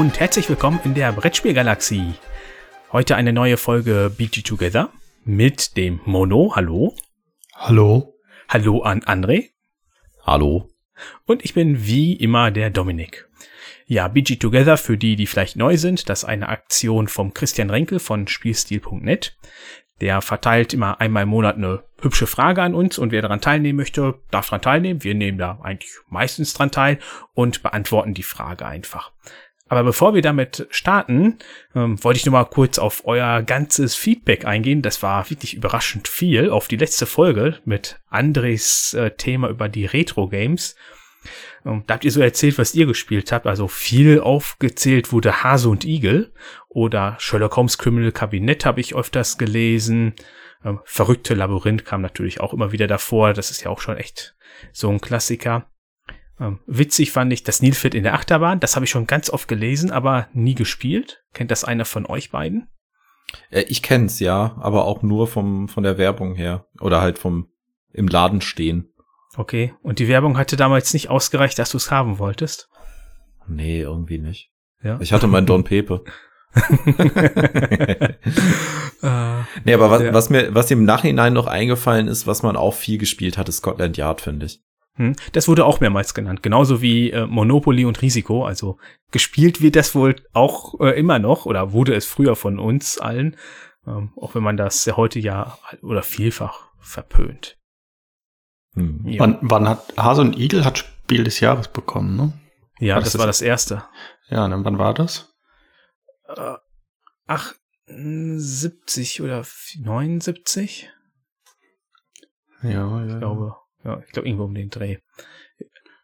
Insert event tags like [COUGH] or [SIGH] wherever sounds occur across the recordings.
Und herzlich willkommen in der Brettspielgalaxie. Heute eine neue Folge BG Together mit dem Mono. Hallo. Hallo. Hallo an André. Hallo. Und ich bin wie immer der Dominik. Ja, BG Together, für die, die vielleicht neu sind, das ist eine Aktion vom Christian Renkel von Spielstil.net. Der verteilt immer einmal im Monat eine hübsche Frage an uns und wer daran teilnehmen möchte, darf daran teilnehmen. Wir nehmen da eigentlich meistens dran teil und beantworten die Frage einfach. Aber bevor wir damit starten, ähm, wollte ich nur mal kurz auf euer ganzes Feedback eingehen. Das war wirklich überraschend viel auf die letzte Folge mit Andres äh, Thema über die Retro-Games. Ähm, da habt ihr so erzählt, was ihr gespielt habt. Also viel aufgezählt wurde Hase und Igel oder Sherlock Holmes Criminal Kabinett habe ich öfters gelesen. Ähm, Verrückte Labyrinth kam natürlich auch immer wieder davor. Das ist ja auch schon echt so ein Klassiker. Ähm, witzig fand ich das Nilpferd in der Achterbahn. Das habe ich schon ganz oft gelesen, aber nie gespielt. Kennt das einer von euch beiden? Äh, ich kenn's ja, aber auch nur vom von der Werbung her oder halt vom im Laden stehen. Okay. Und die Werbung hatte damals nicht ausgereicht, dass du es haben wolltest? Nee, irgendwie nicht. Ja. Ich hatte meinen Don Pepe. Äh, [LAUGHS] [LAUGHS] Nee, aber was, Ja. was mir, was im Nachhinein noch eingefallen ist, was man auch viel gespielt hat, ist Scotland Yard, finde ich. Hm, Das wurde auch mehrmals genannt, genauso wie äh, Monopoly und Risiko. Also gespielt wird das wohl auch äh, immer noch oder wurde es früher von uns allen, ähm, auch wenn man das ja heute ja oder vielfach verpönt. Hm. Ja, Wann, wann hat Hase und Igel hat Spiel des Jahres bekommen, ne? ja war das das war das- erste. Ja, dann wann war das? Äh, ach, 70 oder 79? Ja, ja. Ich glaube, ja, ich glaube irgendwo um den Dreh.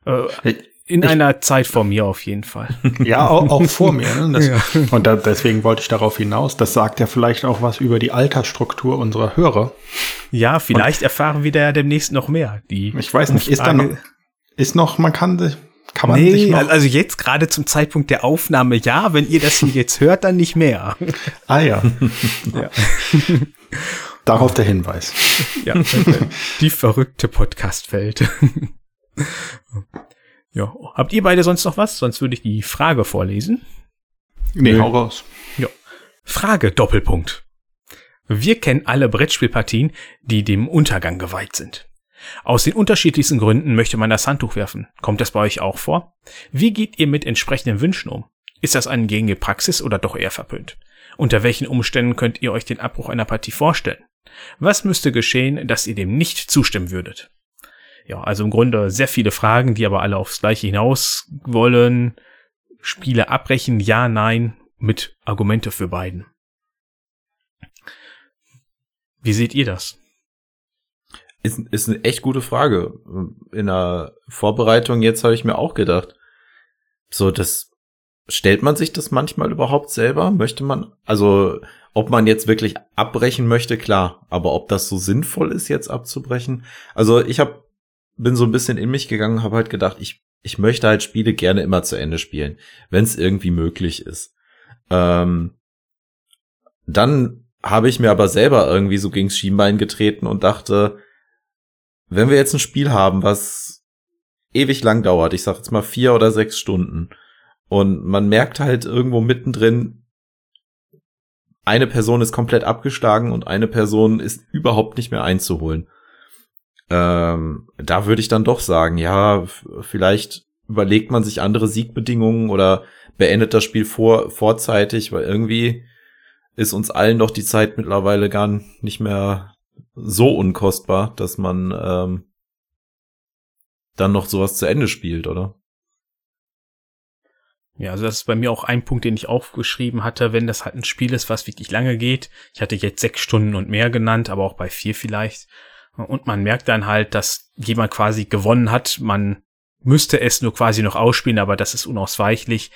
Äh, in ich- einer Zeit vor mir auf jeden Fall. [LAUGHS] Ja, auch, auch vor mir. Ne? Das, Ja. Und da, deswegen wollte ich darauf hinaus. Das sagt ja vielleicht auch was über die Altersstruktur unserer Hörer. Ja, vielleicht erfahren wir da ja demnächst noch mehr. Die Ich weiß nicht, ist da noch, ist noch, man kann, sich- kann man sich Nee, noch, also jetzt gerade zum Zeitpunkt der Aufnahme ja, wenn ihr das hier jetzt hört, dann nicht mehr. ah ja, [LAUGHS] Ja, [LAUGHS] darauf der Hinweis. [LAUGHS] ja die verrückte Podcast-Welt. [LAUGHS] ja, habt ihr beide sonst noch was? Sonst würde ich die Frage vorlesen. Nee, Nö. hau raus. Frage Doppelpunkt. Wir kennen alle Brettspielpartien, die dem Untergang geweiht sind. Aus den unterschiedlichsten Gründen möchte man das Handtuch werfen. Kommt das bei euch auch vor? Wie geht ihr mit entsprechenden Wünschen um? Ist das eine gängige Praxis oder doch eher verpönt? Unter welchen Umständen könnt ihr euch den Abbruch einer Partie vorstellen? Was müsste geschehen, dass ihr dem nicht zustimmen würdet? Ja, also im Grunde sehr viele Fragen, die aber alle aufs Gleiche hinaus wollen. Spiele abbrechen, ja, nein, mit Argumente für beiden. Wie seht ihr das? Ist, ist eine echt gute Frage. In der Vorbereitung jetzt habe ich mir auch gedacht, so das stellt man sich das manchmal überhaupt selber? Möchte man, also ob man jetzt wirklich abbrechen möchte, klar, aber ob das so sinnvoll ist, jetzt abzubrechen? Also ich habe bin so ein bisschen in mich gegangen, habe halt gedacht, ich ich möchte halt Spiele gerne immer zu Ende spielen, wenn es irgendwie möglich ist. Ähm, dann habe ich mir aber selber irgendwie so gegens Schienbein getreten und dachte, wenn wir jetzt ein Spiel haben, was ewig lang dauert, ich sag jetzt mal vier oder sechs Stunden, und man merkt halt irgendwo mittendrin, eine Person ist komplett abgeschlagen und eine Person ist überhaupt nicht mehr einzuholen. Ähm, da würde ich dann doch sagen, ja, vielleicht überlegt man sich andere Siegbedingungen oder beendet das Spiel vor, vorzeitig, weil irgendwie ist uns allen doch die Zeit mittlerweile gar nicht mehr so unkostbar, dass man ähm, dann noch sowas zu Ende spielt, oder? Ja, also das ist bei mir auch ein Punkt, den ich aufgeschrieben hatte, wenn das halt ein Spiel ist, was wirklich lange geht. Ich hatte jetzt sechs Stunden und mehr genannt, aber auch bei vier vielleicht. Und man merkt dann halt, dass jemand quasi gewonnen hat. Man müsste es nur quasi noch ausspielen, aber das ist unausweichlich.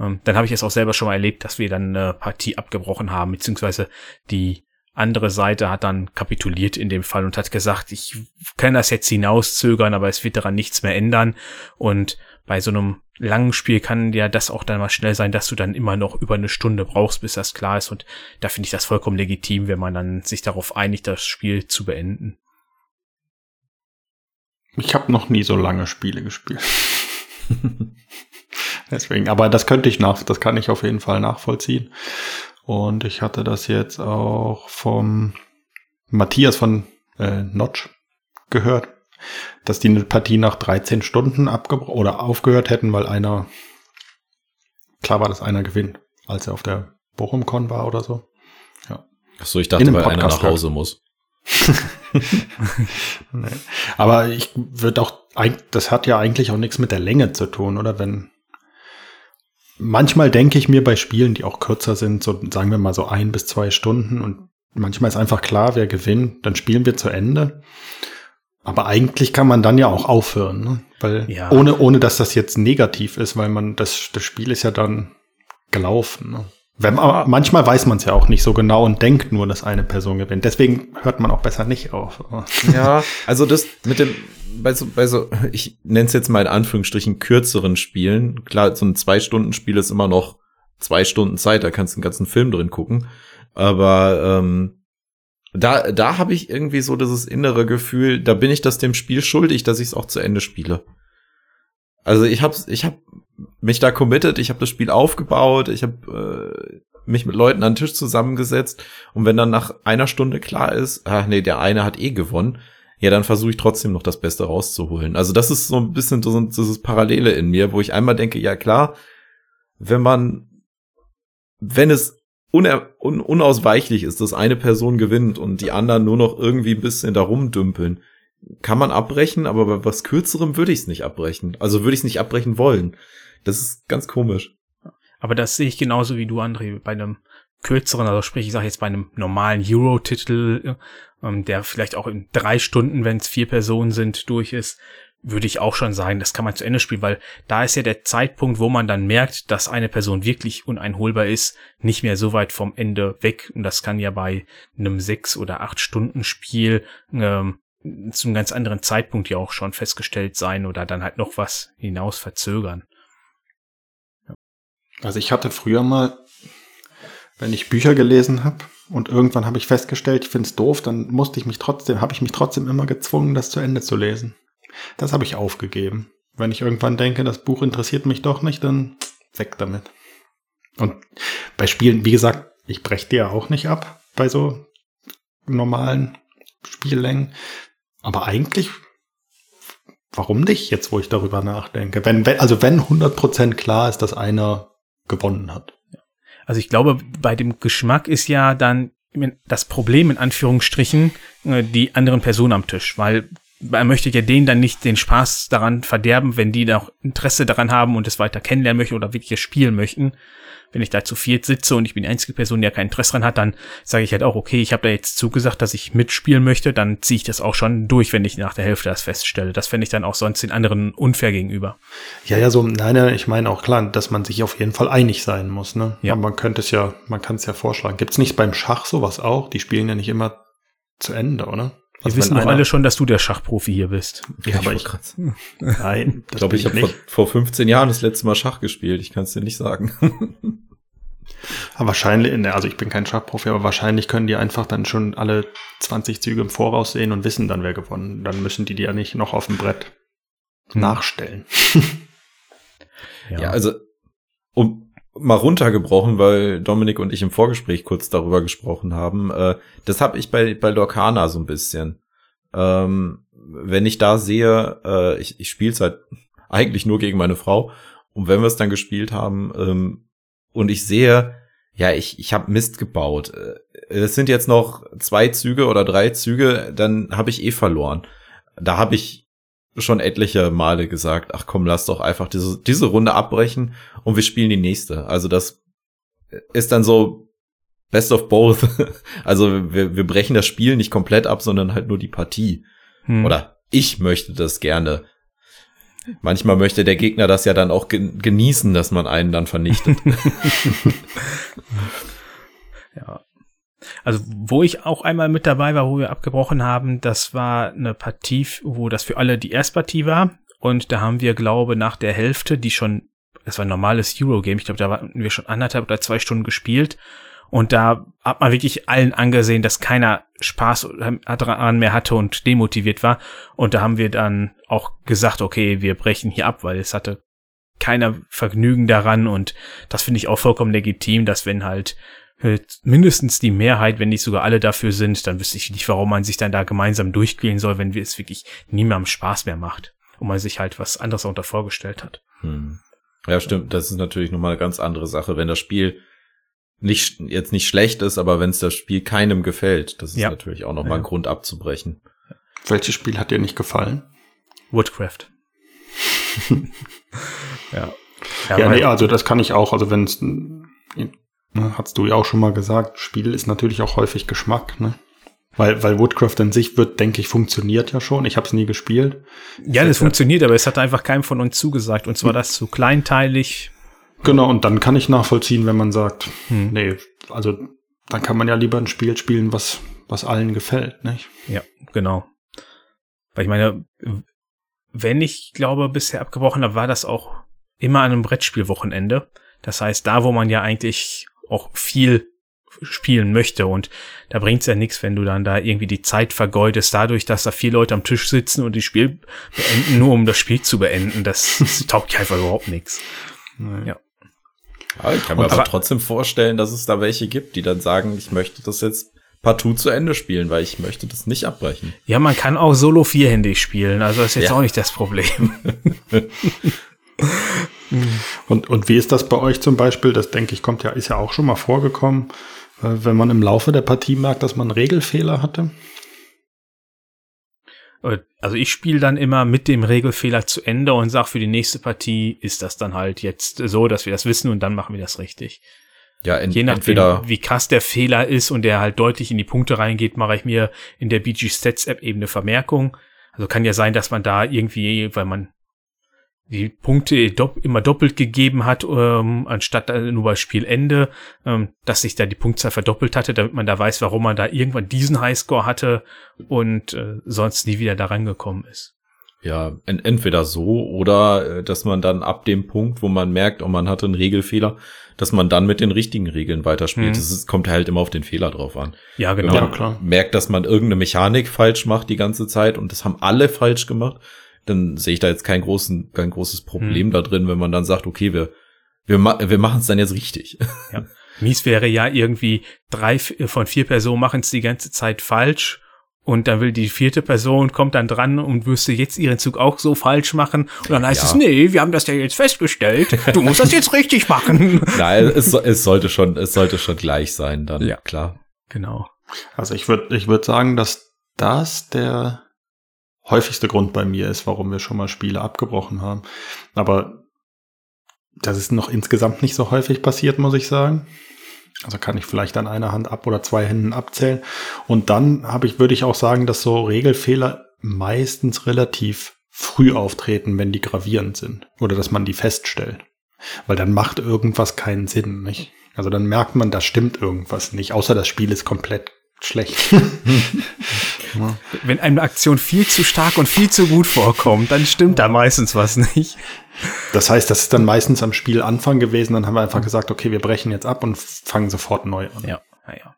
Ähm, Dann habe ich es auch selber schon mal erlebt, dass wir dann eine Partie abgebrochen haben, beziehungsweise die andere Seite hat dann kapituliert in dem Fall und hat gesagt, ich kann das jetzt hinauszögern, aber es wird daran nichts mehr ändern. Und bei so einem langen Spiel kann ja das auch dann mal schnell sein, dass du dann immer noch über eine Stunde brauchst, bis das klar ist. Und da finde ich das vollkommen legitim, wenn man dann sich darauf einigt, das Spiel zu beenden. Ich habe noch nie so lange Spiele gespielt. [LAUGHS] Deswegen, aber das könnte ich nach, das kann ich auf jeden Fall nachvollziehen. Und ich hatte das jetzt auch vom Matthias von äh, Notch gehört, dass die eine Partie nach 13 Stunden abgebrochen oder aufgehört hätten, weil einer, klar war, dass einer gewinnt, als er auf der Bochum-Con war oder so. Ja. Ach so, ich dachte, weil einer nach Hause muss. [LAUGHS] nee. Aber ich würde auch, das hat ja eigentlich auch nichts mit der Länge zu tun, oder? Wenn, manchmal denke ich mir bei Spielen, die auch kürzer sind, so sagen wir mal so ein bis zwei Stunden und manchmal ist einfach klar, wer gewinnt, dann spielen wir zu Ende. Aber eigentlich kann man dann ja auch aufhören, ne? weil ja. ohne ohne dass das jetzt negativ ist, weil man das das Spiel ist ja dann gelaufen. Ne? Wenn man, manchmal weiß man es ja auch nicht so genau und denkt nur, dass eine Person gewinnt. Deswegen hört man auch besser nicht auf. [LAUGHS] Ja, also das mit dem bei so, bei so ich nenne es jetzt mal in Anführungsstrichen kürzeren Spielen. Klar, so ein zwei Stunden Spiel ist immer noch zwei Stunden Zeit, da kannst du einen ganzen Film drin gucken. Aber ähm, da, da habe ich irgendwie so dieses innere Gefühl, da bin ich das dem Spiel schuldig, dass ich es auch zu Ende spiele. Also ich habe ich hab mich da committed, ich habe das Spiel aufgebaut, ich habe äh, mich mit Leuten an den Tisch zusammengesetzt und wenn dann nach einer Stunde klar ist, ach nee, der eine hat eh gewonnen, ja, dann versuche ich trotzdem noch das Beste rauszuholen. Also das ist so ein bisschen so, dieses Parallele in mir, wo ich einmal denke, ja klar, wenn man, wenn es un, unausweichlich ist, dass eine Person gewinnt und die anderen nur noch irgendwie ein bisschen da rumdümpeln, kann man abbrechen, aber bei was Kürzerem würde ich es nicht abbrechen. Also würde ich es nicht abbrechen wollen. Das ist ganz komisch. Aber das sehe ich genauso wie du, André, bei einem kürzeren, also sprich, ich sage jetzt bei einem normalen Euro-Titel, ähm, der vielleicht auch in drei Stunden, wenn es vier Personen sind, durch ist, würde ich auch schon sagen, das kann man zu Ende spielen, weil da ist ja der Zeitpunkt, wo man dann merkt, dass eine Person wirklich uneinholbar ist, nicht mehr so weit vom Ende weg. Und das kann ja bei einem sechs oder acht Stunden Spiel ähm, zu einem ganz anderen Zeitpunkt ja auch schon festgestellt sein oder dann halt noch was hinaus verzögern. Ja. Also ich hatte früher mal, wenn ich Bücher gelesen habe und irgendwann habe ich festgestellt, ich finde es doof, dann musste ich mich trotzdem, habe ich mich trotzdem immer gezwungen, das zu Ende zu lesen. Das habe ich aufgegeben. Wenn ich irgendwann denke, das Buch interessiert mich doch nicht, dann weg damit. Und bei Spielen, wie gesagt, ich breche dir auch nicht ab bei so normalen Spiellängen. Aber eigentlich, warum nicht, jetzt wo ich darüber nachdenke? Wenn, wenn also wenn 100% klar ist, dass einer gewonnen hat. Also ich glaube, bei dem Geschmack ist ja dann das Problem in Anführungsstrichen äh, die anderen Personen am Tisch, weil man möchte ja denen dann nicht den Spaß daran verderben, wenn die da auch Interesse daran haben und es weiter kennenlernen möchten oder wirklich spielen möchten. Wenn ich da zu viert sitze und ich bin die einzige Person, die ja kein Interesse dran hat, dann sage ich halt auch, okay, ich habe da jetzt zugesagt, dass ich mitspielen möchte, dann ziehe ich das auch schon durch, wenn ich nach der Hälfte das feststelle. Das fände ich dann auch sonst den anderen unfair gegenüber. Ja, ja, so, nein, nein, ich meine auch klar, dass man sich auf jeden Fall einig sein muss, ne? Ja. Aber man könnte es ja, man kann es ja vorschlagen. Gibt es nicht beim Schach sowas auch? Die spielen ja nicht immer zu Ende, oder? Wir also wissen doch alle schon, dass du der Schachprofi hier bist. Ja, aber ich, [LAUGHS] nein, ich glaube, ich habe vor, vor 15 Jahren das letzte Mal Schach gespielt. Ich kann es dir nicht sagen. [LAUGHS] aber wahrscheinlich, ne, also ich bin kein Schachprofi, aber wahrscheinlich können die einfach dann schon alle 20 Züge im Voraus sehen und wissen dann, wer gewonnen. Dann müssen die die ja nicht noch auf dem Brett hm. nachstellen. [LAUGHS] ja. ja, also um mal runtergebrochen, weil Dominik und ich im Vorgespräch kurz darüber gesprochen haben. Äh, das habe ich bei, bei Lorcana so ein bisschen. Ähm, wenn ich da sehe, äh, ich, ich spiele es halt eigentlich nur gegen meine Frau. Und wenn wir es dann gespielt haben ähm, und ich sehe, ja, ich, ich habe Mist gebaut. Äh, es sind jetzt noch zwei Züge oder drei Züge, dann habe ich eh verloren. Da habe ich schon etliche Male gesagt, ach komm, lass doch einfach diese, diese Runde abbrechen und wir spielen die nächste. Also das ist dann so best of both. [LAUGHS] Also wir, wir brechen das Spiel nicht komplett ab, sondern halt nur die Partie. Hm. Oder ich möchte das gerne. Manchmal möchte der Gegner das ja dann auch genießen, dass man einen dann vernichtet. [LAUGHS] [LAUGHS] ja. Also, wo ich auch einmal mit dabei war, wo wir abgebrochen haben, das war eine Partie, wo das für alle die Erstpartie war. Und da haben wir, glaube nach der Hälfte, die schon, das war ein normales Eurogame, ich glaube, da hatten wir schon anderthalb oder zwei Stunden gespielt. Und da hat man wirklich allen angesehen, dass keiner Spaß daran mehr hatte und demotiviert war. Und da haben wir dann auch gesagt, okay, wir brechen hier ab, weil es hatte keiner Vergnügen daran und das finde ich auch vollkommen legitim, dass wenn halt mindestens die Mehrheit, wenn nicht sogar alle dafür sind, dann wüsste ich nicht, warum man sich dann da gemeinsam durchquälen soll, wenn es wirklich niemandem Spaß mehr macht und man sich halt was anderes darunter vorgestellt hat. Hm. Ja, stimmt. Das ist natürlich nochmal eine ganz andere Sache, wenn das Spiel nicht jetzt nicht schlecht ist, aber wenn es das Spiel keinem gefällt, das ist ja. natürlich auch nochmal ja. ein Grund abzubrechen. Welches Spiel hat dir nicht gefallen? Woodcraft. [LAUGHS] ja. Ja, ja nee, also das kann ich auch. Also wenn es, ne, hast du ja auch schon mal gesagt, Spiel ist natürlich auch häufig Geschmack, ne? Weil, weil Woodcraft in sich wird, denke ich, funktioniert ja schon. Ich habe es nie gespielt. Ja, das, das funktioniert, aber es hat einfach keinem von uns zugesagt. Und zwar das zu kleinteilig. Genau, und dann kann ich nachvollziehen, wenn man sagt, hm. nee, also dann kann man ja lieber ein Spiel spielen, was, was allen gefällt, nicht? Ja, genau. Weil ich meine, wenn ich glaube, bisher abgebrochen habe, war das auch immer an einem Brettspielwochenende. Das heißt, da, wo man ja eigentlich auch viel spielen möchte. Und da bringt's ja nichts, wenn du dann da irgendwie die Zeit vergeudest, dadurch, dass da vier Leute am Tisch sitzen und die Spiel beenden, nur um das Spiel zu beenden. Das, das [LAUGHS] taugt einfach überhaupt nichts. Ja. ja. ich kann mir und, aber trotzdem vorstellen, dass es da welche gibt, die dann sagen, ich möchte das jetzt partout zu Ende spielen, weil ich möchte das nicht abbrechen. Ja, man kann auch solo vierhändig spielen, also das ist jetzt ja. auch nicht das Problem. [LAUGHS] und, und wie ist das bei euch zum Beispiel? Das denke ich, kommt ja, ist ja auch schon mal vorgekommen, äh, wenn man im Laufe der Partie merkt, dass man Regelfehler hatte. Äh, also ich spiele dann immer mit dem Regelfehler zu Ende und sage, für die nächste Partie ist das dann halt jetzt so, dass wir das wissen und dann machen wir das richtig. Ja, in, Je nachdem, entweder wie krass der Fehler ist und der halt deutlich in die Punkte reingeht, mache ich mir in der BG Stats App eben eine Vermerkung. Also kann ja sein, dass man da irgendwie, weil man die Punkte dopp immer doppelt gegeben hat, ähm, anstatt nur bei Spielende, ähm, dass sich da die Punktzahl verdoppelt hatte, damit man da weiß, warum man da irgendwann diesen Highscore hatte und äh, sonst nie wieder da rangekommen ist. Ja, entweder so oder äh, dass man dann ab dem Punkt, wo man merkt, oh, man hatte einen Regelfehler, dass man dann mit den richtigen Regeln weiterspielt. Mhm. Das ist, kommt halt immer auf den Fehler drauf an. Ja, genau. Wenn man ja, klar. merkt, dass man irgendeine Mechanik falsch macht die ganze Zeit und das haben alle falsch gemacht, dann sehe ich da jetzt kein, großen, kein großes Problem mhm. da drin, wenn man dann sagt, okay, wir, wir, ma wir machen es dann jetzt richtig. [LAUGHS] Ja. Mies wäre ja irgendwie drei von vier Personen machen es die ganze Zeit falsch und dann will die vierte Person, kommt dann dran und müsste jetzt ihren Zug auch so falsch machen. Und dann heißt ja. es, nee, wir haben das ja jetzt festgestellt. Du musst das jetzt richtig machen. [LAUGHS] Nein, es, es sollte schon, es sollte schon gleich sein, dann, ja. klar. Genau. Also ich würde, ich würde sagen, dass das der häufigste Grund bei mir ist, warum wir schon mal Spiele abgebrochen haben. Aber das ist noch insgesamt nicht so häufig passiert, muss ich sagen. Also kann ich vielleicht an einer Hand ab oder zwei Händen abzählen. Und dann habe ich, würde ich auch sagen, dass so Regelfehler meistens relativ früh auftreten, wenn die gravierend sind. Oder dass man die feststellt. Weil dann macht irgendwas keinen Sinn, nicht? Also dann merkt man, da stimmt irgendwas nicht, außer das Spiel ist komplett schlecht. [LAUGHS] Wenn eine Aktion viel zu stark und viel zu gut vorkommt, dann stimmt da meistens was nicht. Das heißt, das ist dann meistens am Spielanfang gewesen, dann haben wir einfach gesagt, okay, wir brechen jetzt ab und fangen sofort neu an. Ja, ja, ja.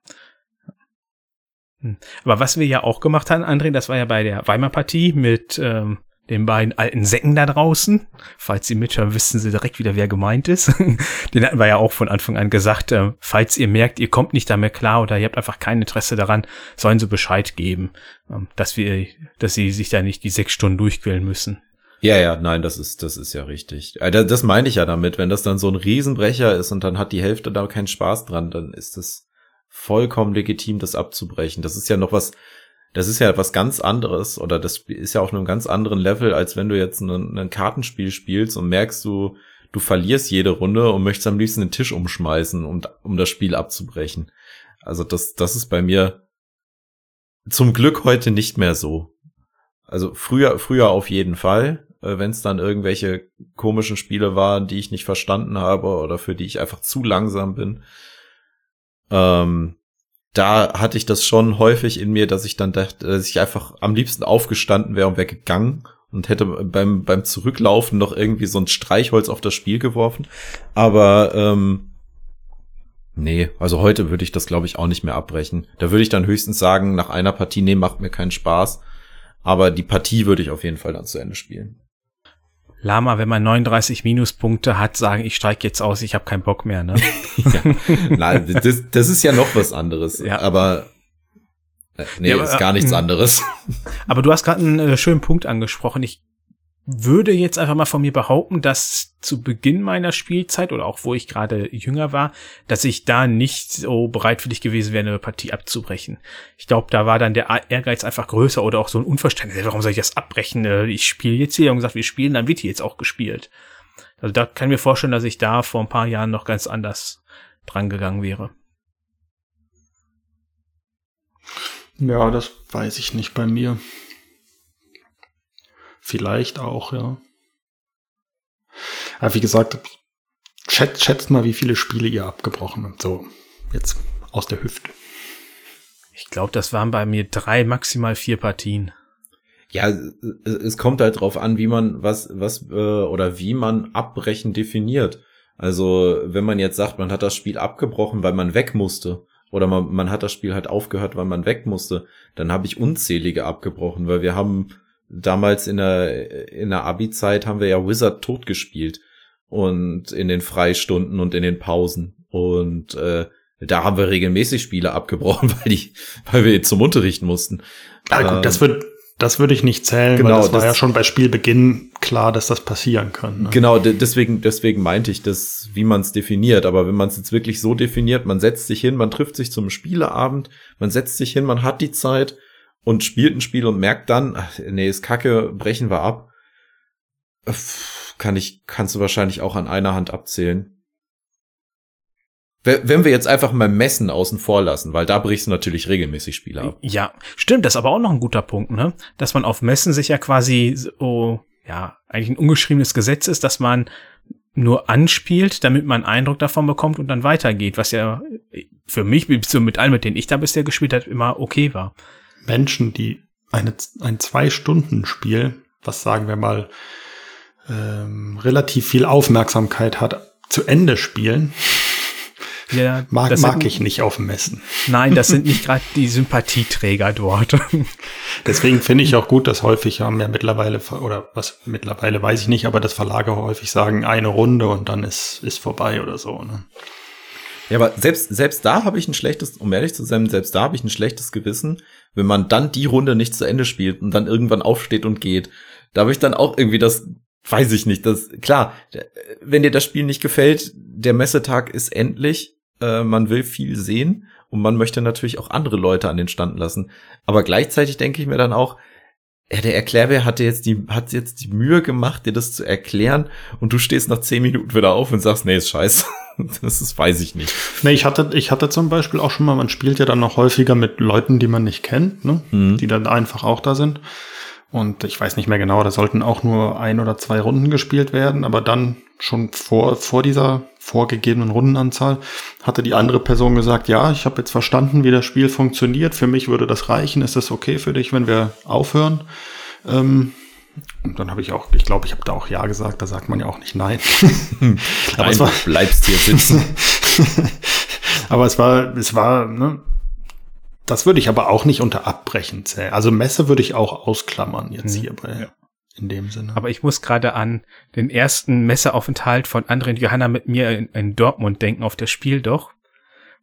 Hm. Aber was wir ja auch gemacht haben, André, das war ja bei der Weimar-Partie mit ähm, den beiden alten Säcken da draußen. Falls Sie mithören, wissen Sie direkt wieder, wer gemeint ist. [LAUGHS] den hatten wir ja auch von Anfang an gesagt, äh, falls ihr merkt, ihr kommt nicht damit klar oder ihr habt einfach kein Interesse daran, sollen Sie Bescheid geben, ähm, dass wir, dass Sie sich da nicht die sechs Stunden durchquälen müssen. Ja, ja, nein, das ist, das ist ja richtig. Äh, das, das meine ich ja damit. Wenn das dann so ein Riesenbrecher ist und dann hat die Hälfte da keinen Spaß dran, dann ist es vollkommen legitim, das abzubrechen. Das ist ja noch was, das ist ja was ganz anderes oder das ist ja auf einem ganz anderen Level, als wenn du jetzt ein, ein Kartenspiel spielst und merkst du, du verlierst jede Runde und möchtest am liebsten den Tisch umschmeißen, um, um das Spiel abzubrechen. Also das, das ist bei mir zum Glück heute nicht mehr so. Also früher, früher auf jeden Fall, äh, wenn es dann irgendwelche komischen Spiele waren, die ich nicht verstanden habe oder für die ich einfach zu langsam bin. Ähm, da hatte ich das schon häufig in mir, dass ich dann dachte, dass ich einfach am liebsten aufgestanden wäre und wäre gegangen und hätte beim, beim Zurücklaufen noch irgendwie so ein Streichholz auf das Spiel geworfen. Aber ähm, nee, also heute würde ich das, glaube ich, auch nicht mehr abbrechen. Da würde ich dann höchstens sagen, nach einer Partie, nee, macht mir keinen Spaß. Aber die Partie würde ich auf jeden Fall dann zu Ende spielen. Lama, wenn man 39 Minuspunkte hat, sagen, ich steige jetzt aus, ich habe keinen Bock mehr. Ne? [LAUGHS] ja. Nein, das, das ist ja noch was anderes. Ja. Aber äh, nee, Ja, aber, ist gar nichts äh, anderes. [LAUGHS] Aber du hast gerade einen äh, schönen Punkt angesprochen. Ich würde jetzt einfach mal von mir behaupten, dass zu Beginn meiner Spielzeit oder auch wo ich gerade jünger war, dass ich da nicht so bereitwillig gewesen wäre, eine Partie abzubrechen. Ich glaube, da war dann der Ehrgeiz einfach größer oder auch so ein Unverständnis. Warum soll ich das abbrechen? Äh, Ich spiele jetzt hier und gesagt, wir spielen, dann wird hier jetzt auch gespielt. Also da kann ich mir vorstellen, dass ich da vor ein paar Jahren noch ganz anders dran gegangen wäre. Ja, das weiß ich nicht bei mir. Vielleicht auch, ja. Aber wie gesagt, schätzt, schätzt mal, wie viele Spiele ihr abgebrochen habt. So, jetzt aus der Hüfte. Ich glaube, das waren bei mir drei, maximal vier Partien. Ja, es- kommt halt drauf an, wie man was, was äh, oder wie man abbrechen definiert. Also wenn man jetzt sagt, man hat das Spiel abgebrochen, weil man weg musste, oder man, man hat das Spiel halt aufgehört, weil man weg musste, dann habe ich unzählige abgebrochen, weil wir haben damals in der in der Abi-Zeit haben wir ja Wizard tot gespielt und in den Freistunden und in den Pausen und äh, da haben wir regelmäßig Spiele [LAUGHS] abgebrochen, weil die, weil wir zum Unterrichten mussten. Ja, gut, Ähm, das wird, das würde ich nicht zählen, Genau, weil das war das- ja schon bei Spielbeginn klar, dass das passieren kann. Ne? Genau, de- deswegen, deswegen meinte ich das, wie man es definiert. Aber wenn man es jetzt wirklich so definiert, man setzt sich hin, man trifft sich zum Spieleabend, man setzt sich hin, man hat die Zeit und spielt ein Spiel und merkt dann, ach, nee, ist kacke, brechen wir ab. Pff, Kann ich, kannst du wahrscheinlich auch an einer Hand abzählen. Wenn wir jetzt einfach mal Messen außen vor lassen, weil da brichst du natürlich regelmäßig Spiele ab. Ja, stimmt, das ist aber auch noch ein guter Punkt, ne? Dass man auf Messen sich ja quasi so, ja, eigentlich ein ungeschriebenes Gesetz ist, dass man nur anspielt, damit man einen Eindruck davon bekommt und dann weitergeht, was ja für mich, so mit allen, mit denen ich da bisher gespielt habe, immer okay war. Menschen, die eine, ein Zwei-Stunden-Spiel, was sagen wir mal, ähm, relativ viel Aufmerksamkeit hat, zu Ende spielen, [LAUGHS] Ja, mag, mag sind, ich nicht auf dem Messen. Nein, das sind nicht [LAUGHS] gerade die Sympathieträger dort. [LAUGHS] Deswegen finde ich auch gut, dass häufig haben ja mittlerweile, oder was mittlerweile weiß ich nicht, aber dass Verlage häufig sagen, eine Runde und dann ist, ist vorbei oder so. Ne? Ja, aber selbst, selbst da habe ich ein schlechtes, um ehrlich zu sein, selbst da habe ich ein schlechtes Gewissen, wenn man dann die Runde nicht zu Ende spielt und dann irgendwann aufsteht und geht. Da habe ich dann auch irgendwie das, weiß ich nicht, das, klar, wenn dir das Spiel nicht gefällt, der Messetag ist endlich, äh, man will viel sehen und man möchte natürlich auch andere Leute an den Stand lassen. Aber gleichzeitig denke ich mir dann auch, ja, der Erklärbär hatte jetzt die, hat jetzt die Mühe gemacht, dir das zu erklären und du stehst nach zehn Minuten wieder auf und sagst, nee, ist scheiße. [LAUGHS] Das ist, weiß ich nicht. Nee, ich hatte, ich hatte zum Beispiel auch schon mal, man spielt ja dann noch häufiger mit Leuten, die man nicht kennt, ne? Mhm. die dann einfach auch da sind. Und ich weiß nicht mehr genau, da sollten auch nur ein oder zwei Runden gespielt werden, aber dann schon vor, vor dieser vorgegebenen Rundenanzahl hatte die andere Person gesagt, ja, ich habe jetzt verstanden, wie das Spiel funktioniert. Für mich würde das reichen. Ist das okay für dich, wenn wir aufhören? Ähm, und dann habe ich auch, ich glaube, ich habe da auch Ja gesagt, da sagt man ja auch nicht Nein. [LAUGHS] aber, Nein, es war, du bleibst hier sitzen. [LAUGHS] aber es war, es war, ne, das würde ich aber auch nicht unter Abbrechen zählen. Also Messe würde ich auch ausklammern jetzt Mhm. hier bei, in dem Sinne. Aber ich muss gerade an den ersten Messeaufenthalt von André und Johanna mit mir in, in Dortmund denken, auf das Spiel doch,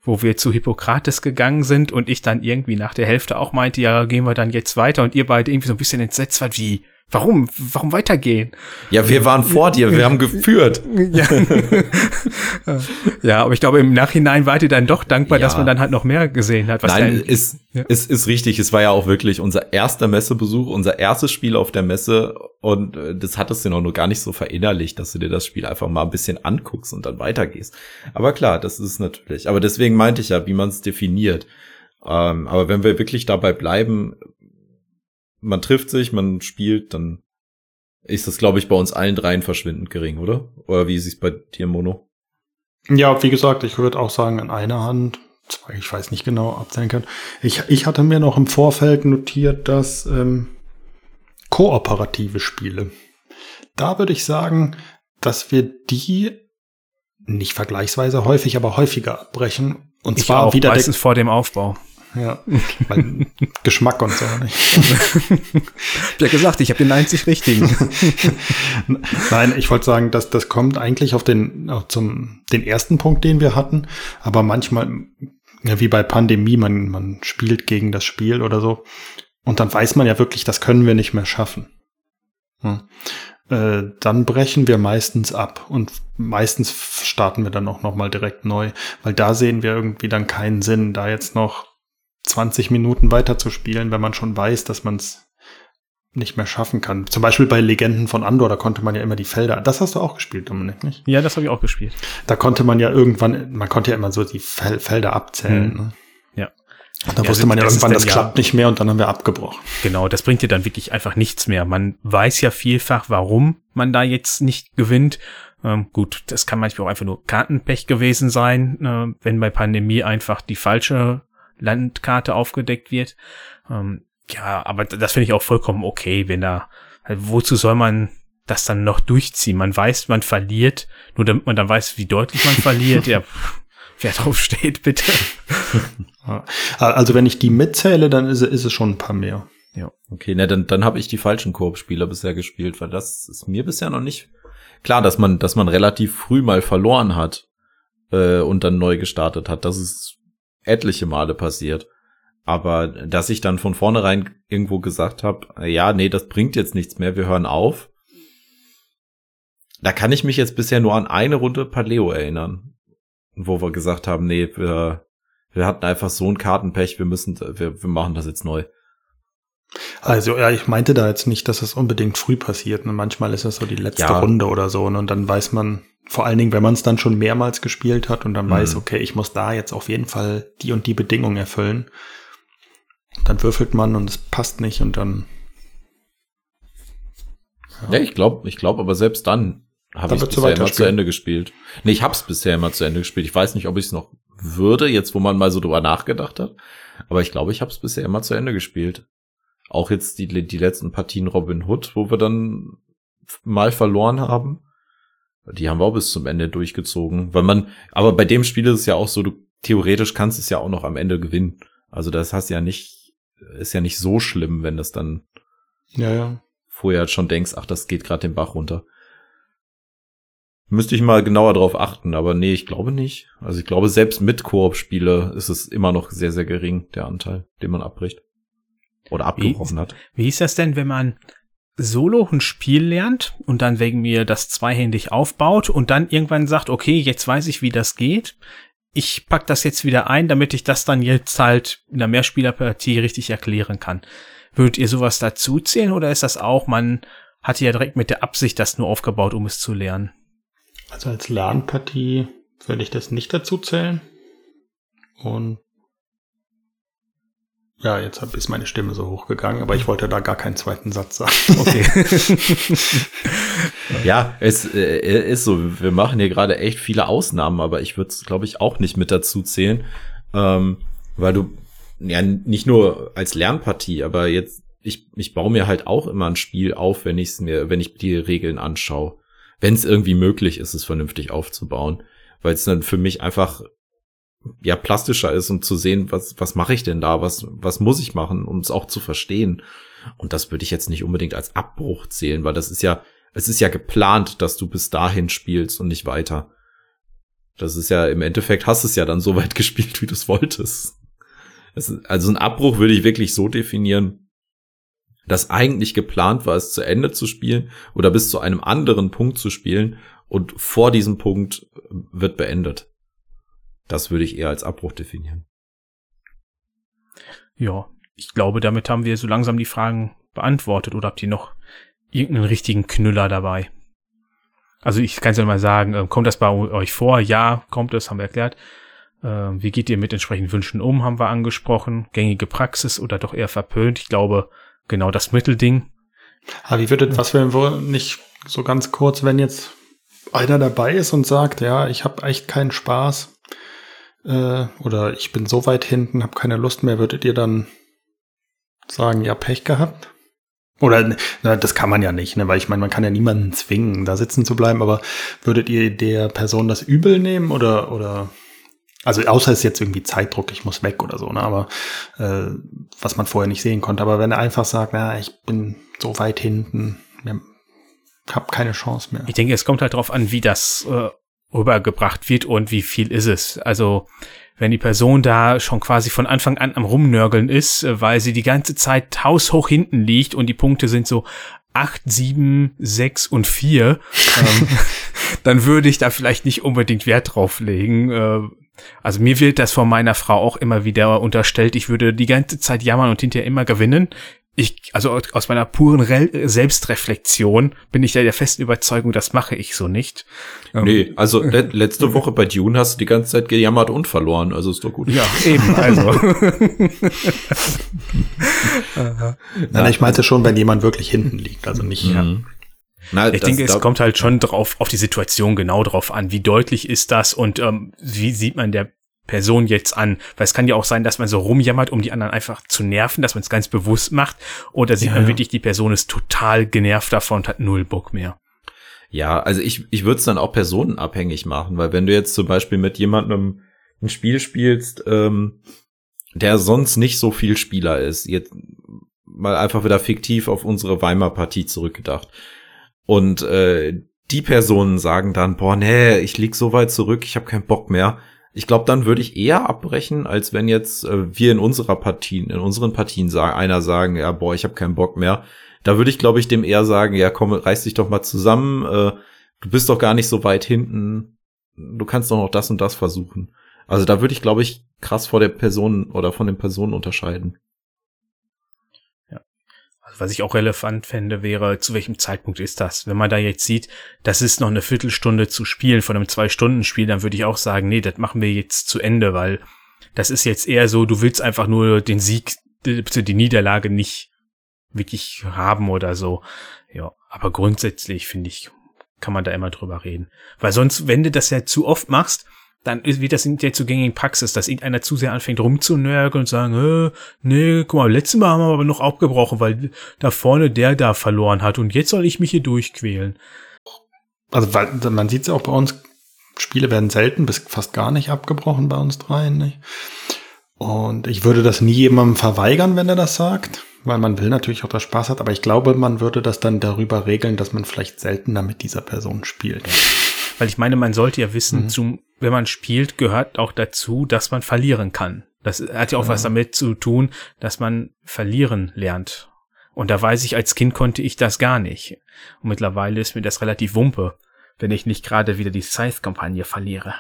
wo wir zu Hippokrates gegangen sind und ich dann irgendwie nach der Hälfte auch meinte, ja, gehen wir dann jetzt weiter und ihr beide irgendwie so ein bisschen entsetzt wart, wie, warum, warum weitergehen? Ja, wir waren vor dir, wir haben geführt. Ja. ja, aber ich glaube, im Nachhinein wart ihr dann doch dankbar, Ja. dass man dann halt noch mehr gesehen hat. Nein, ist, Ja. ist, ist richtig. Es war ja auch wirklich unser erster Messebesuch, unser erstes Spiel auf der Messe. Und äh, das hattest du noch nur gar nicht so verinnerlicht, dass du dir das Spiel einfach mal ein bisschen anguckst und dann weitergehst. Aber klar, das ist natürlich. Aber deswegen meinte ich ja, wie man es definiert. Ähm, aber wenn wir wirklich dabei bleiben, man trifft sich, man spielt, dann ist das, glaube ich, bei uns allen dreien verschwindend gering, oder? Oder wie ist es bei dir, Mono? Ja, wie gesagt, ich würde auch sagen, an einer Hand, zwei, ich weiß nicht genau, abzählen kann. Ich, ich hatte mir noch im Vorfeld notiert, dass ähm, kooperative Spiele. Da würde ich sagen, dass wir die nicht vergleichsweise häufig, aber häufiger abbrechen. Und ich zwar auch, wieder der, meistens vor dem Aufbau. Ja, [LAUGHS] weil Geschmack und so nicht. ich ja gesagt, ich habe den einzig richtigen. [LAUGHS] Nein, ich wollte sagen, dass das kommt eigentlich auf den auf zum den ersten Punkt, den wir hatten, aber manchmal ja, wie bei Pandemie, man man spielt gegen das Spiel oder so und dann weiß man ja wirklich, das können wir nicht mehr schaffen. Hm. Äh, dann brechen wir meistens ab und meistens starten wir dann auch noch mal direkt neu, weil da sehen wir irgendwie dann keinen Sinn, da jetzt noch 20 Minuten weiter zu spielen, wenn man schon weiß, dass man es nicht mehr schaffen kann. Zum Beispiel bei Legenden von Andor, da konnte man ja immer die Felder. Das hast du auch gespielt, Dominik, nicht? Ja, das habe ich auch gespielt. Da konnte man ja irgendwann, man konnte ja immer so die Fel Felder abzählen. Hm. Ne? Ja. Und da ja, wusste man ja das irgendwann, das klappt ja, nicht mehr und dann haben wir abgebrochen. Genau, das bringt dir dann wirklich einfach nichts mehr. Man weiß ja vielfach, warum man da jetzt nicht gewinnt. Ähm, gut, das kann manchmal auch einfach nur Kartenpech gewesen sein, äh, wenn bei Pandemie einfach die falsche Landkarte aufgedeckt wird. Ähm, ja, aber das finde ich auch vollkommen okay, wenn da, halt, wozu soll man das dann noch durchziehen? Man weiß, man verliert, nur damit man dann weiß, wie deutlich man verliert. ja, [LAUGHS] wer drauf steht, bitte. [LAUGHS] also wenn ich die mitzähle, dann ist, ist es schon ein paar mehr. Ja. Okay, ne, dann, dann habe ich die falschen Koop-Spieler bisher gespielt, weil das ist mir bisher noch nicht klar, dass man, dass man relativ früh mal verloren hat äh, und dann neu gestartet hat. Das ist etliche Male passiert. Aber dass ich dann von vornherein irgendwo gesagt habe, ja, nee, das bringt jetzt nichts mehr, wir hören auf. Da kann ich mich jetzt bisher nur an eine Runde Paleo erinnern, wo wir gesagt haben, nee, wir, wir hatten einfach so ein Kartenpech, wir müssen, wir, wir machen das jetzt neu. Also ja, ich meinte da jetzt nicht, dass es unbedingt früh passiert. Ne? Manchmal ist das so die letzte ja. Runde oder so. Ne? Und dann weiß man, vor allen Dingen, wenn man es dann schon mehrmals gespielt hat und dann mhm. weiß, okay, ich muss da jetzt auf jeden Fall die und die Bedingungen erfüllen. Dann würfelt man und es passt nicht und dann. Ja, ja ich glaube, ich glaube, aber selbst dann habe ich es bisher immer zu Ende gespielt. Nee, ich habe es bisher immer zu Ende gespielt. Ich weiß nicht, ob ich es noch würde, jetzt wo man mal so drüber nachgedacht hat. Aber ich glaube, ich habe es bisher immer zu Ende gespielt. Auch jetzt die, die letzten Partien Robin Hood, wo wir dann mal verloren haben. Die haben wir auch bis zum Ende durchgezogen. Weil man, aber bei dem Spiel ist es ja auch so, du theoretisch kannst es ja auch noch am Ende gewinnen. Also das hast ja nicht, ist ja nicht so schlimm, wenn das dann ja, ja. vorher schon denkst, ach, das geht gerade den Bach runter. Müsste ich mal genauer drauf achten, aber nee, ich glaube nicht. Also ich glaube, selbst mit Koop-Spiele ist es immer noch sehr, sehr gering, der Anteil, den man abbricht. Oder abgebrochen wie, hat. Wie hieß das denn, wenn man solo ein Spiel lernt und dann wegen mir das zweihändig aufbaut und dann irgendwann sagt, okay, jetzt weiß ich, wie das geht. Ich pack das jetzt wieder ein, damit ich das dann jetzt halt in der Mehrspielerpartie richtig erklären kann. Würdet ihr sowas dazu zählen oder ist das auch, man hat ja direkt mit der Absicht das nur aufgebaut, um es zu lernen? Also als Lernpartie würde ich das nicht dazu zählen. Und ja, jetzt ist meine Stimme so hochgegangen, aber ich wollte da gar keinen zweiten Satz sagen. [LAUGHS] Okay. ja, es äh, ist so. Wir machen hier gerade echt viele Ausnahmen, aber ich würde es, glaube ich, auch nicht mit dazu zählen, ähm, weil du ja nicht nur als Lernpartie, aber jetzt ich ich baue mir halt auch immer ein Spiel auf, wenn ich es mir, wenn ich die Regeln anschaue, wenn es irgendwie möglich ist, es vernünftig aufzubauen, weil es dann für mich einfach ja plastischer ist und zu sehen, was was mache ich denn da, was was muss ich machen, um es auch zu verstehen. Und das würde ich jetzt nicht unbedingt als Abbruch zählen, weil das ist ja es ist ja geplant, dass du bis dahin spielst und nicht weiter. Das ist ja im Endeffekt hast es ja dann so weit [LAUGHS] gespielt, wie du es wolltest. also ein Abbruch würde ich wirklich so definieren, dass eigentlich geplant war, es zu Ende zu spielen oder bis zu einem anderen Punkt zu spielen und vor diesem Punkt wird beendet. Das würde ich eher als Abbruch definieren. Ja, ich glaube, damit haben wir so langsam die Fragen beantwortet. Oder habt ihr noch irgendeinen richtigen Knüller dabei? Also ich kann es ja mal sagen, äh, kommt das bei euch vor? Ja, kommt es, haben wir erklärt. Äh, wie geht ihr mit entsprechenden Wünschen um, haben wir angesprochen. Gängige Praxis oder doch eher verpönt? Ich glaube, genau das Mittelding. Aber wie würdet, was wären wir nicht so ganz kurz, wenn jetzt einer dabei ist und sagt, ja, ich habe echt keinen Spaß, äh, oder ich bin so weit hinten, habe keine Lust mehr, würdet ihr dann sagen, ja, Pech gehabt? Oder na, das kann man ja nicht, ne? weil ich meine, man kann ja niemanden zwingen, da sitzen zu bleiben, aber würdet ihr der Person das übel nehmen oder, oder Also außer es ist jetzt irgendwie Zeitdruck, ich muss weg oder so, ne? Aber äh, was man vorher nicht sehen konnte. Aber wenn er einfach sagt, na, ich bin so weit hinten, habe keine Chance mehr. Ich denke, es kommt halt darauf an, wie das äh, rübergebracht wird und wie viel ist es. Also wenn die Person da schon quasi von Anfang an am Rumnörgeln ist, äh, weil sie die ganze Zeit haushoch hinten liegt und die Punkte sind so acht, sieben, sechs und vier, ähm, [LAUGHS] dann würde ich da vielleicht nicht unbedingt Wert drauf legen. Äh, also mir wird das von meiner Frau auch immer wieder unterstellt, ich würde die ganze Zeit jammern und hinterher immer gewinnen. Ich, also aus meiner puren Re Selbstreflexion bin ich da der festen Überzeugung, das mache ich so nicht. Ähm, nee, also [LAUGHS] le letzte Woche bei Dune hast du die ganze Zeit gejammert und verloren, also ist doch gut. Ja, eben, also. [LAUGHS] Nein, ich meinte schon, wenn jemand wirklich hinten liegt, also nicht. Mhm. Ja. Na, ich denke, es kommt halt schon drauf, auf die Situation genau drauf an. Wie deutlich ist das und ähm, wie sieht man der Person jetzt an? Weil es kann ja auch sein, dass man so rumjammert, um die anderen einfach zu nerven, dass man es ganz bewusst macht. Oder sieht ja, man wirklich, die Person ist total genervt davon und hat null Bock mehr. Ja, also ich, ich würde es dann auch personenabhängig machen, weil wenn du jetzt zum Beispiel mit jemandem ein Spiel spielst, ähm, der sonst nicht so viel Spieler ist, jetzt mal einfach wieder fiktiv auf unsere Weimar-Partie zurückgedacht und äh, die Personen sagen dann, boah, nee, ich lieg so weit zurück, ich habe keinen Bock mehr. Ich glaube, dann würde ich eher abbrechen, als wenn jetzt äh, wir in unserer Partien, in unseren Partien sagen, einer sagen, ja, boah, ich habe keinen Bock mehr. Da würde ich, glaube ich, dem eher sagen, ja, komm, reiß dich doch mal zusammen. Äh, du bist doch gar nicht so weit hinten. Du kannst doch noch das und das versuchen. Also da würde ich, glaube ich, krass vor der Person oder von den Personen unterscheiden was ich auch relevant fände, wäre, zu welchem Zeitpunkt ist das? Wenn man da jetzt sieht, das ist noch eine Viertelstunde zu spielen von einem Zwei-Stunden-Spiel, dann würde ich auch sagen, nee, das machen wir jetzt zu Ende, weil das ist jetzt eher so, du willst einfach nur den Sieg, die Niederlage nicht wirklich haben oder so. Ja, aber grundsätzlich finde ich, kann man da immer drüber reden. Weil sonst, wenn du das ja zu oft machst, dann wird das in der zugängigen Praxis, dass irgendeiner zu sehr anfängt rumzunörgeln und sagen, äh, nee, guck mal, letztes Mal haben wir aber noch abgebrochen, weil da vorne der da verloren hat und jetzt soll ich mich hier durchquälen. Also weil man sieht es ja auch bei uns, Spiele werden selten bis fast gar nicht abgebrochen bei uns dreien. Nicht? Und ich würde das nie jemandem verweigern, wenn er das sagt, weil man will natürlich auch, dass Spaß hat, aber ich glaube, man würde das dann darüber regeln, dass man vielleicht seltener mit dieser Person spielt. Weil ich meine, man sollte ja wissen, mhm. zum, wenn man spielt, gehört auch dazu, dass man verlieren kann. Das hat ja auch ja. was damit zu tun, dass man verlieren lernt. Und da weiß ich, als Kind konnte ich das gar nicht. Und mittlerweile ist mir das relativ wumpe, wenn ich nicht gerade wieder die Scythe-Kampagne verliere.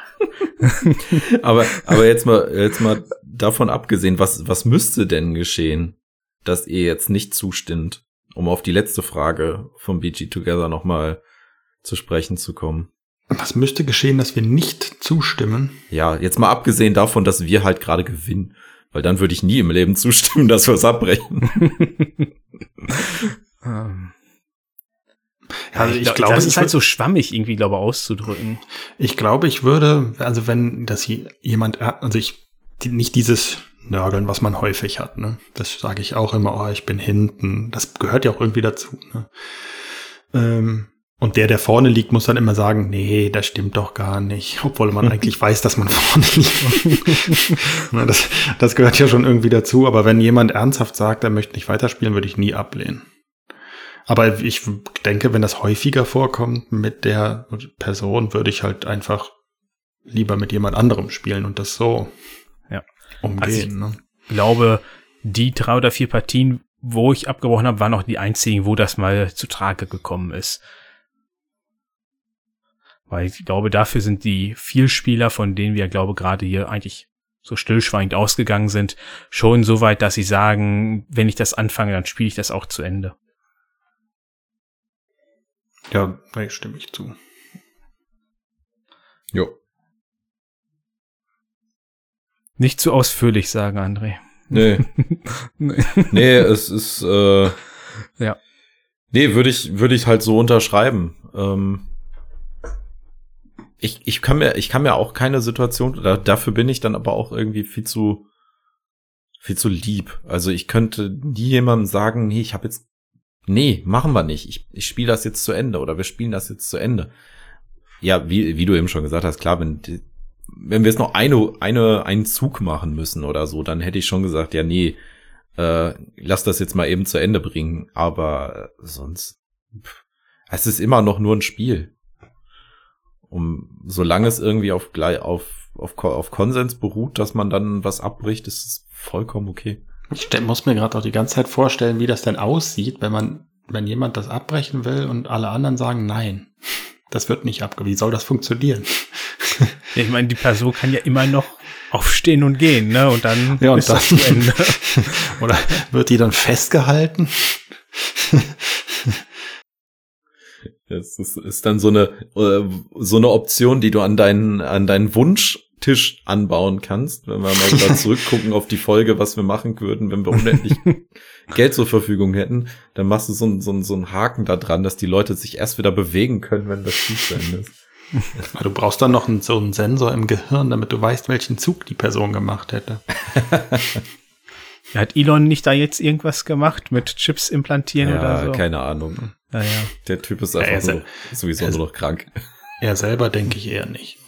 [LAUGHS] aber, aber jetzt mal, jetzt mal davon abgesehen, was, was müsste denn geschehen, dass ihr jetzt nicht zustimmt, um auf die letzte Frage vom BG Together nochmal zu sprechen zu kommen? Was müsste geschehen, dass wir nicht zustimmen? Ja, jetzt mal abgesehen davon, dass wir halt gerade gewinnen. Weil dann würde ich nie im Leben zustimmen, [LAUGHS] dass wir es abbrechen. [LAUGHS] ähm. Ja, also ich, ich glaube, das ist halt so schwammig irgendwie, glaube auszudrücken. Ich glaube, ich würde, also wenn das jemand, also ich, nicht dieses Nörgeln, was man häufig hat, ne? Das sage ich auch immer, oh, ich bin hinten. Das gehört ja auch irgendwie dazu, ne? Ähm, und der, der vorne liegt, muss dann immer sagen, nee, das stimmt doch gar nicht, [LAUGHS] obwohl man eigentlich weiß, dass man [LAUGHS] vorne liegt. [LAUGHS] das, das gehört ja schon irgendwie dazu, aber wenn jemand ernsthaft sagt, er möchte nicht weiterspielen, würde ich nie ablehnen. Aber ich denke, wenn das häufiger vorkommt mit der Person, würde ich halt einfach lieber mit jemand anderem spielen und das so ja. umgehen. Also ich ne? glaube, die drei oder vier Partien, wo ich abgebrochen habe, waren auch die einzigen, wo das mal zu Trage gekommen ist. Weil ich glaube, dafür sind die Vielspieler, von denen wir, glaube gerade hier eigentlich so stillschweigend ausgegangen sind, schon so weit, dass sie sagen, wenn ich das anfange, dann spiele ich das auch zu Ende. Ja, da stimme ich zu. Jo. Nicht zu ausführlich sagen, André. Nee. [LAUGHS] nee. nee, es ist äh, ja. Nee, würde ich würde ich halt so unterschreiben. Ähm, ich, ich kann mir, ich kann mir auch keine Situation, da, dafür bin ich dann aber auch irgendwie viel zu, viel zu lieb. Also ich könnte nie jemandem sagen, nee, ich habe jetzt, nee, machen wir nicht. Ich, ich spiele das jetzt zu Ende oder wir spielen das jetzt zu Ende. Ja, wie, wie du eben schon gesagt hast, klar, wenn, wenn wir jetzt noch eine, eine, einen Zug machen müssen oder so, dann hätte ich schon gesagt, ja, nee, äh, lass das jetzt mal eben zu Ende bringen. Aber sonst, pff, es ist immer noch nur ein Spiel. Um, solange es irgendwie auf, auf, auf, auf Konsens beruht, dass man dann was abbricht, ist es vollkommen okay. Ich muss mir gerade auch die ganze Zeit vorstellen, wie das denn aussieht, wenn man, wenn jemand das abbrechen will und alle anderen sagen nein. Das wird nicht abgebrochen. Wie soll das funktionieren? [LAUGHS] Ich meine, die Person kann ja immer noch aufstehen und gehen, ne? Und dann ja, und ist dann, das Ende. [LAUGHS] Oder wird die dann festgehalten? [LAUGHS] Das ist, ist dann so eine äh, so eine Option, die du an deinen an deinen Wunschtisch anbauen kannst, wenn wir mal [LAUGHS] zurückgucken auf die Folge, was wir machen würden, wenn wir unendlich [LAUGHS] Geld zur Verfügung hätten, dann machst du so, ein, so, ein, so einen Haken da dran, dass die Leute sich erst wieder bewegen können, wenn das Spiel zu Ende ist. Du brauchst dann noch einen, so einen Sensor im Gehirn, damit du weißt, welchen Zug die Person gemacht hätte. [LAUGHS] Hat Elon nicht da jetzt irgendwas gemacht mit Chips implantieren ja, oder so? keine Ahnung. Naja. Der Typ ist einfach ja, nur, sowieso nur noch krank. Er selber denke ich eher nicht.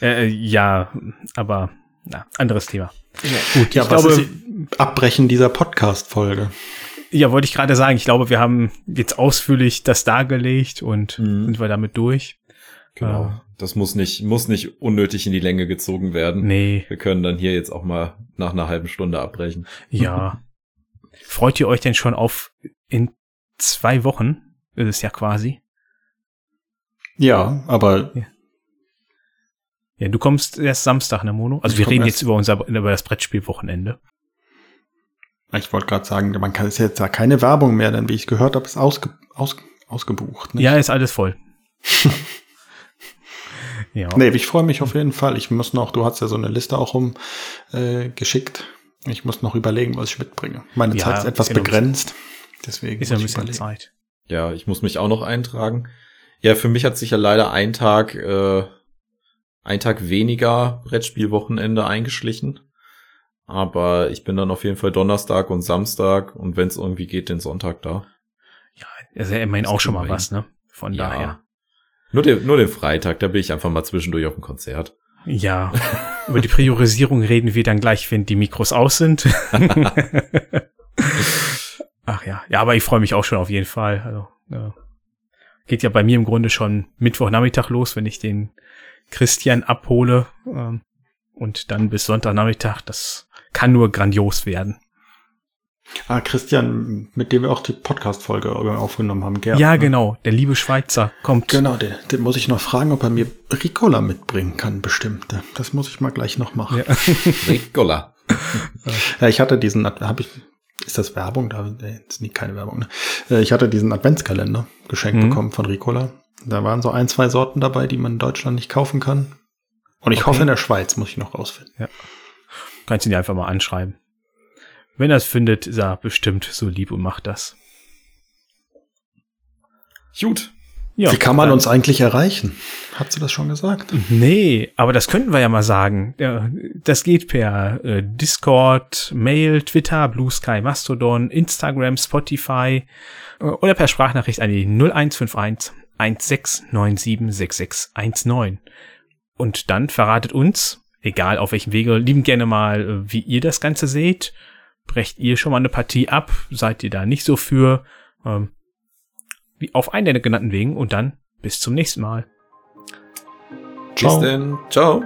Äh, ja, aber na, anderes Thema. Ja. Gut, ja, ich was glaube, ist Abbrechen dieser Podcast-Folge? Ja, wollte ich gerade sagen. Ich glaube, wir haben jetzt ausführlich das dargelegt und mhm. sind wir damit durch. Genau. Das muss nicht, muss nicht unnötig in die Länge gezogen werden. Nee. Wir können dann hier jetzt auch mal nach einer halben Stunde abbrechen. Ja. [LAUGHS] Freut ihr euch denn schon auf in zwei Wochen? Ist es ja quasi. Ja, aber. Ja. ja du kommst erst Samstag, ne Mono? Also wir reden jetzt über unser, über das Brettspielwochenende. Ich wollte gerade sagen, man kann es jetzt ja keine Werbung mehr, denn wie ich gehört habe, ist ausge, aus, ausgebucht. Nicht? Ja, ist alles voll. [LAUGHS] ja. Nee, ich freue mich auf jeden Fall. Ich muss noch, du hast ja so eine Liste auch rumgeschickt. Äh, ich muss noch überlegen, was ich mitbringe. Meine ja, Zeit ist etwas genau. begrenzt. Deswegen ist ja ein bisschen überlegen. Zeit. Ja, ich muss mich auch noch eintragen. Ja, für mich hat sich ja leider ein Tag, äh, ein Tag weniger Brettspielwochenende eingeschlichen. Aber ich bin dann auf jeden Fall Donnerstag und Samstag und wenn es irgendwie geht, den Sonntag da. Ja, ist ja immerhin auch schon mal was, ne? Von ja. daher. Nur den, nur den Freitag, da bin ich einfach mal zwischendurch auf dem Konzert. Ja, über die Priorisierung reden wir dann gleich, wenn die Mikros aus sind. [LAUGHS] Ach ja, ja, aber ich freue mich auch schon auf jeden Fall. Also, ja. Geht ja bei mir im Grunde schon Mittwochnachmittag los, wenn ich den Christian abhole. Ähm, und dann bis Sonntagnachmittag, das kann nur grandios werden. Ah, Christian, mit dem wir auch die Podcast-Folge aufgenommen haben, Gerd. Ja, ne? genau. Der liebe Schweizer kommt. Genau, den, den muss ich noch fragen, ob er mir Ricola mitbringen kann, bestimmte. Das muss ich mal gleich noch machen. Ja. [LAUGHS] Ricola. ja, ich hatte diesen, habe ich, ist das Werbung? Da ist nie keine Werbung. Ne? Äh, ich hatte diesen Adventskalender geschenkt mhm. bekommen von Ricola. Da waren so ein, zwei Sorten dabei, die man in Deutschland nicht kaufen kann. Und ich okay. hoffe in der Schweiz, muss ich noch rausfinden. Ja. Kannst ihn einfach mal anschreiben. Wenn er es findet, ist er bestimmt so lieb und macht das. Gut. Ja, Wie kann man uns eigentlich erreichen? Hat sie das schon gesagt? Nee, aber das könnten wir ja mal sagen. Das geht per äh, Discord, Mail, Twitter, Blue Sky, Mastodon, Instagram, Spotify äh, oder per Sprachnachricht an die 0151 16976619. Und dann verratet uns, egal auf welchem Wege, lieben gerne mal, äh, wie ihr das Ganze seht. Brecht ihr schon mal eine Partie ab? Seid ihr da nicht so für? Ähm, wie auf einen der genannten Wegen und dann bis zum nächsten Mal. Ciao. Bis denn. Ciao.